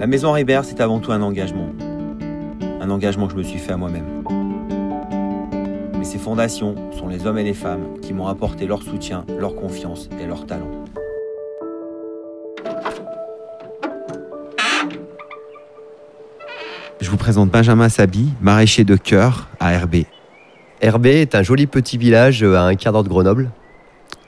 La maison Ribert, c'est avant tout un engagement. Un engagement que je me suis fait à moi-même. Mais ces fondations sont les hommes et les femmes qui m'ont apporté leur soutien, leur confiance et leur talent. Je vous présente Benjamin Sabi, maraîcher de cœur à Herbé. Herbé est un joli petit village à un quart d'heure de Grenoble.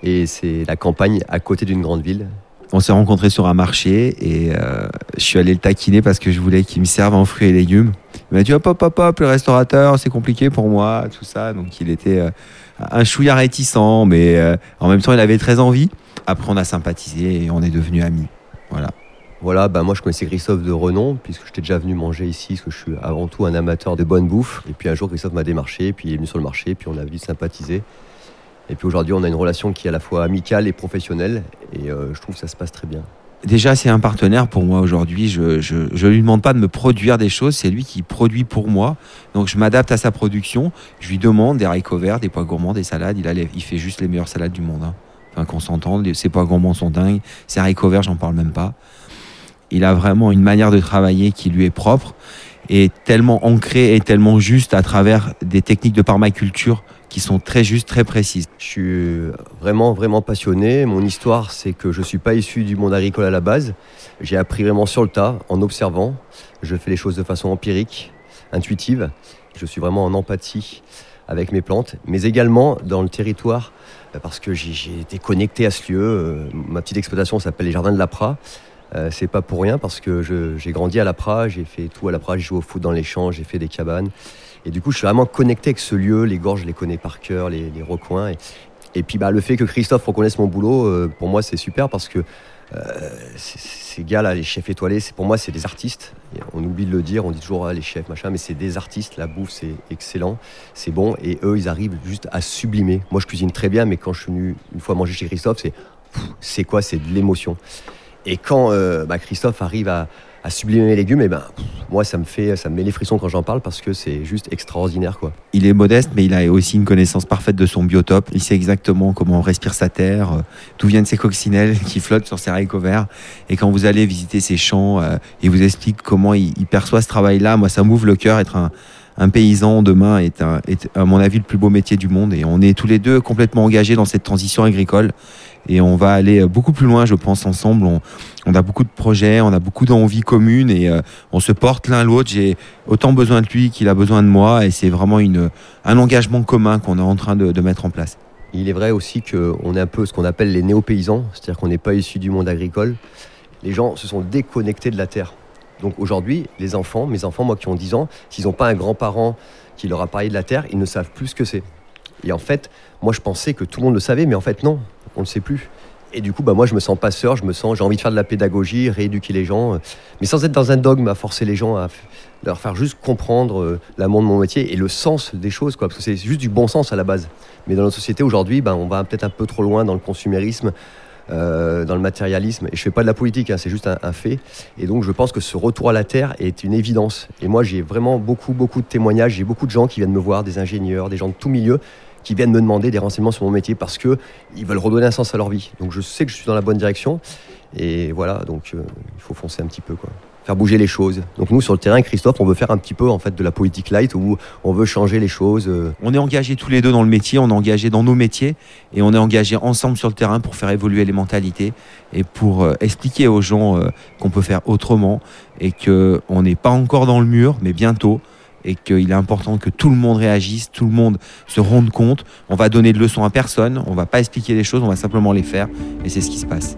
Et c'est la campagne à côté d'une grande ville. On s'est rencontrés sur un marché et euh, je suis allé le taquiner parce que je voulais qu'il me serve en fruits et légumes. Il m'a dit hop hop hop hop le restaurateur c'est compliqué pour moi tout ça donc il était euh, un chouïa réticent mais euh, en même temps il avait très envie. Après on a sympathisé et on est devenus amis. Voilà. Voilà, bah moi je connaissais Christophe de renom, puisque j'étais déjà venu manger ici, parce que je suis avant tout un amateur de bonne bouffe. Et puis un jour Christophe m'a démarché, puis il est venu sur le marché, puis on a vite sympathisé. Et puis aujourd'hui, on a une relation qui est à la fois amicale et professionnelle. Et euh, je trouve que ça se passe très bien. Déjà, c'est un partenaire pour moi aujourd'hui. Je ne lui demande pas de me produire des choses, c'est lui qui produit pour moi. Donc je m'adapte à sa production. Je lui demande des haricots verts, des pois gourmands, des salades. Il, il fait juste les meilleures salades du monde. Hein. Enfin, qu'on s'entende, ses pois gourmands sont dingues. Ses haricots verts, j'en parle même pas. Il a vraiment une manière de travailler qui lui est propre et tellement ancrée et tellement juste à travers des techniques de permaculture qui sont très justes, très précises. Je suis vraiment, vraiment passionné. Mon histoire, c'est que je ne suis pas issu du monde agricole à la base. J'ai appris vraiment sur le tas, en observant. Je fais les choses de façon empirique, intuitive. Je suis vraiment en empathie avec mes plantes, mais également dans le territoire, parce que j'ai été connecté à ce lieu. Euh, ma petite exploitation s'appelle les Jardins de la Prat. Euh, c'est pas pour rien parce que j'ai grandi à la Prat, j'ai fait tout à la Prat, j'ai joué au foot dans les champs, j'ai fait des cabanes. Et du coup, je suis vraiment connecté avec ce lieu. Les gorges, je les connais par cœur, les, recoins. Et, puis, bah, le fait que Christophe reconnaisse mon boulot, euh, pour moi, c'est super parce que euh, ces gars-là, les chefs étoilés, pour moi, c'est des artistes. on oublie de le dire, on dit toujours ah, les chefs, machin, mais c'est des artistes. La bouffe, c'est excellent, c'est bon. Et eux, ils arrivent juste à sublimer. Moi, je cuisine très bien, mais quand je suis venu une fois manger chez Christophe, c'est c'est quoi? C'est de l'émotion. Et quand euh, bah, Christophe arrive à, sublimer mes légumes, et eh ben, moi, ça me, fait, ça me met les frissons quand j'en parle parce que c'est juste extraordinaire. Quoi. Il est modeste, mais il a aussi une connaissance parfaite de son biotope. Il sait exactement comment respire sa terre, euh, d'où viennent ses coccinelles qui flottent sur ses haricots verts. Et quand vous allez visiter ses champs, euh, il vous explique comment il, perçoit ce travail-là. Moi, ça m'ouvre le cœur. Être un, un paysan demain est, à mon avis, le plus beau métier du monde. Et on est tous les deux complètement engagés dans cette transition agricole et on va aller beaucoup plus loin, je pense, ensemble. On, a beaucoup de projets, on a beaucoup d'envies communes et euh, on se porte l'un l'autre. J'ai autant besoin de lui qu'il a besoin de moi et c'est vraiment une, un engagement commun qu'on est en train de, mettre en place. Il est vrai aussi qu'on est un peu ce qu'on appelle les néo-paysans, c'est-à-dire qu'on n'est pas issu du monde agricole. Les gens se sont déconnectés de la terre. Donc aujourd'hui, les enfants, mes enfants, moi qui ont 10 ans, s'ils n'ont pas un grand-parent qui leur a parlé de la terre, ils ne savent plus ce que c'est. Et en fait, moi je pensais que tout le monde le savait, mais en fait non on ne sait plus. Et du coup, bah, moi, je me sens passeur, je me sens, j'ai envie de faire de la pédagogie, rééduquer les gens, euh, mais sans être dans un dogme, à forcer les gens à leur faire juste comprendre euh, l'amour de mon métier et le sens des choses, quoi, parce que c'est juste du bon sens à la base. Mais dans notre société aujourd'hui, bah, on va peut-être un peu trop loin dans le consumérisme, euh, dans le matérialisme. Et je fais pas de la politique, hein, c'est juste un, fait. Et donc, je pense que ce retour à la terre est une évidence. Et moi, j'ai vraiment beaucoup, beaucoup de témoignages. J'ai beaucoup de gens qui viennent me voir, des ingénieurs, des gens de tout milieu, qui viennent me demander des renseignements sur mon métier parce que ils veulent redonner un sens à leur vie. Donc je sais que je suis dans la bonne direction et voilà, donc euh, il faut foncer un petit peu quoi. Faire bouger les choses. Donc nous sur le terrain, Christophe, on veut faire un petit peu en fait de la politique light où on veut changer les choses. Euh. On est engagés tous les deux dans le métier, on est engagés dans nos métiers et on est engagés ensemble sur le terrain pour faire évoluer les mentalités et pour euh, expliquer aux gens qu'on peut faire autrement et que on n'est pas encore dans le mur, mais bientôt et qu'il est important que tout le monde réagisse, tout le monde se rende compte. On va donner de leçons à personne, on va pas expliquer les choses, on va simplement les faire et c'est ce qui se passe.